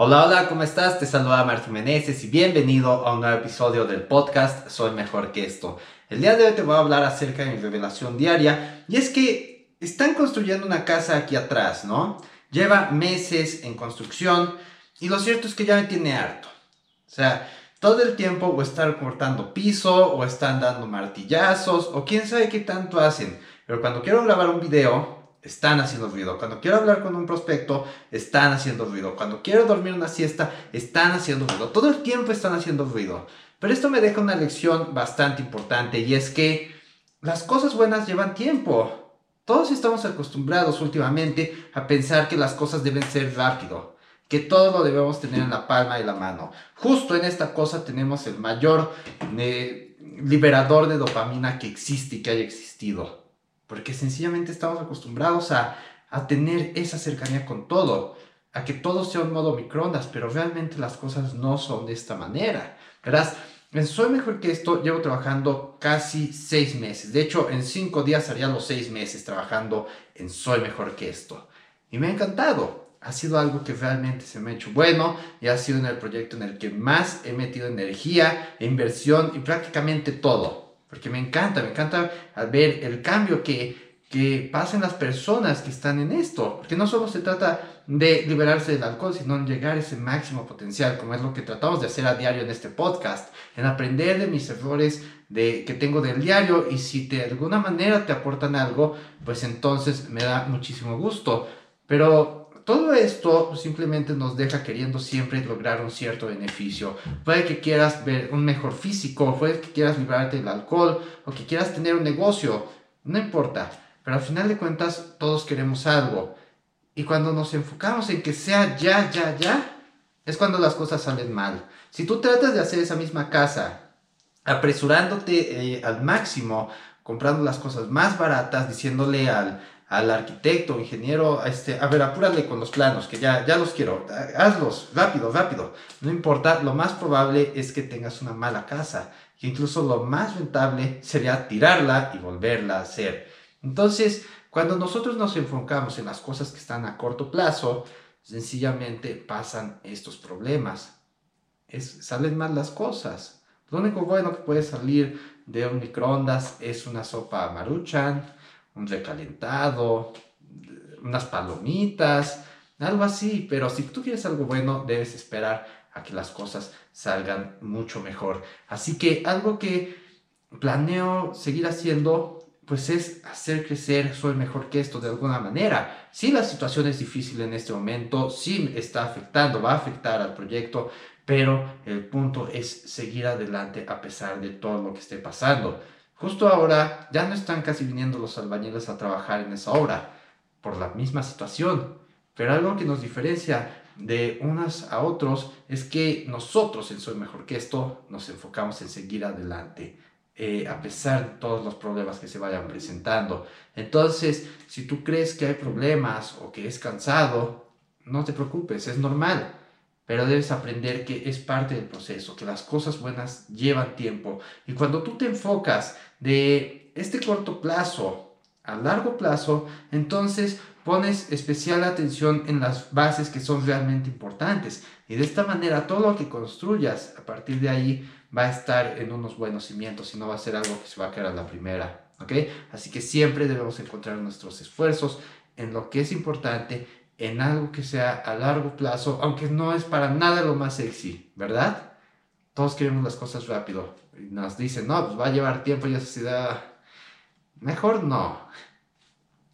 Hola, hola, ¿cómo estás? Te saluda Martín Meneses y bienvenido a un nuevo episodio del podcast Soy Mejor que esto. El día de hoy te voy a hablar acerca de mi revelación diaria y es que están construyendo una casa aquí atrás, ¿no? Lleva meses en construcción y lo cierto es que ya me tiene harto. O sea, todo el tiempo o están cortando piso o están dando martillazos o quién sabe qué tanto hacen. Pero cuando quiero grabar un video, están haciendo ruido. Cuando quiero hablar con un prospecto, están haciendo ruido. Cuando quiero dormir una siesta, están haciendo ruido. Todo el tiempo están haciendo ruido. Pero esto me deja una lección bastante importante y es que las cosas buenas llevan tiempo. Todos estamos acostumbrados últimamente a pensar que las cosas deben ser rápido, que todo lo debemos tener en la palma de la mano. Justo en esta cosa tenemos el mayor eh, liberador de dopamina que existe y que haya existido porque sencillamente estamos acostumbrados a, tener esa cercanía con todo, a que todo sea un modo microondas, pero realmente las cosas no son de esta manera. Verás, en Soy Mejor que esto llevo trabajando casi seis meses. De hecho, en cinco días haría los seis meses trabajando en Soy Mejor que esto. Y me ha encantado. Ha sido algo que realmente se me ha hecho bueno y ha sido en el proyecto en el que más he metido energía, inversión y prácticamente todo porque me encanta, me encanta ver el cambio que, que pasa las personas que están en esto, porque no solo se trata de liberarse del alcohol, sino en llegar a ese máximo potencial, como es lo que tratamos de hacer a diario en este podcast, en aprender de mis errores de, que tengo del diario y si de alguna manera te aportan algo, pues entonces me da muchísimo gusto. Pero todo esto simplemente nos deja queriendo siempre lograr un cierto beneficio. Puede que quieras ver un mejor físico, puede que quieras librarte del alcohol o que quieras tener un negocio, no importa. Pero al final de cuentas todos queremos algo. Y cuando nos enfocamos en que sea ya, ya, ya, es cuando las cosas salen mal. Si tú tratas de hacer esa misma casa, apresurándote eh, al máximo, comprando las cosas más baratas, diciéndole al, al arquitecto, ingeniero, este, a ver, apúrale con los planos, que ya, ya los quiero, hazlos, rápido, rápido. No importa, lo más probable es que tengas una mala casa, que incluso lo más rentable sería tirarla y volverla a hacer. Entonces, cuando nosotros nos enfocamos en las cosas que están a corto plazo, sencillamente pasan estos problemas. Es, salen mal las cosas. Lo único bueno que puede salir de un microondas es una sopa maruchan, un recalentado, unas palomitas, algo así. Pero si tú quieres algo bueno, debes esperar a que las cosas salgan mucho mejor. Así que algo que planeo seguir haciendo pues es hacer crecer soy mejor que esto de alguna manera. Si la situación es difícil en este momento, sí está afectando, va a afectar al proyecto, pero el punto es seguir adelante a pesar de todo lo que esté pasando. Justo ahora ya no están casi viniendo los albañiles a trabajar en esa obra por la misma situación. Pero algo que nos diferencia de unas a otros es que nosotros en Soy Mejor que esto nos enfocamos en seguir adelante. Eh, a pesar de todos los problemas que se vayan presentando. Entonces, si tú crees que hay problemas o que es cansado, no te preocupes, es normal pero debes aprender que es parte del proceso, que las cosas buenas llevan tiempo. Y cuando tú te enfocas de este corto plazo a largo plazo, entonces pones especial atención en las bases que son realmente importantes. Y de esta manera todo lo que construyas a partir de ahí va a estar en unos buenos cimientos y no va a ser algo que se va a quedar a la primera. ¿ok? Así que siempre debemos encontrar nuestros esfuerzos en lo que es importante en algo que sea a largo plazo, aunque no es para nada lo más sexy, ¿verdad? Todos queremos las cosas rápido. Y nos dicen, no, pues va a llevar tiempo y da Mejor no.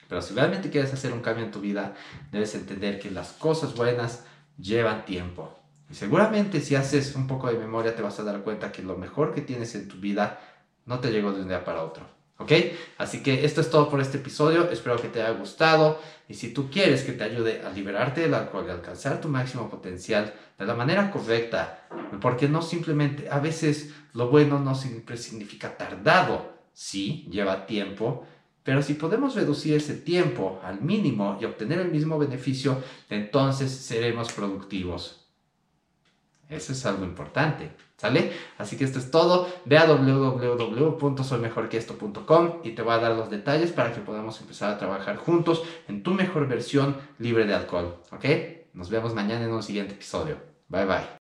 Pero si realmente quieres hacer un cambio en tu vida, debes entender que las cosas buenas llevan tiempo. Y seguramente si haces un poco de memoria te vas a dar cuenta que lo mejor que tienes en tu vida no te llegó de un día para otro. ¿Ok? Así que esto es todo por este episodio. Espero que te haya gustado. Y si tú quieres que te ayude a liberarte del alcohol y alcanzar tu máximo potencial de la manera correcta, porque no simplemente, a veces lo bueno no siempre significa tardado. Sí, lleva tiempo. Pero si podemos reducir ese tiempo al mínimo y obtener el mismo beneficio, entonces seremos productivos. Eso es algo importante, ¿sale? Así que esto es todo. Ve a www.soymejorqueesto.com y te voy a dar los detalles para que podamos empezar a trabajar juntos en tu mejor versión libre de alcohol, ¿ok? Nos vemos mañana en un siguiente episodio. Bye bye.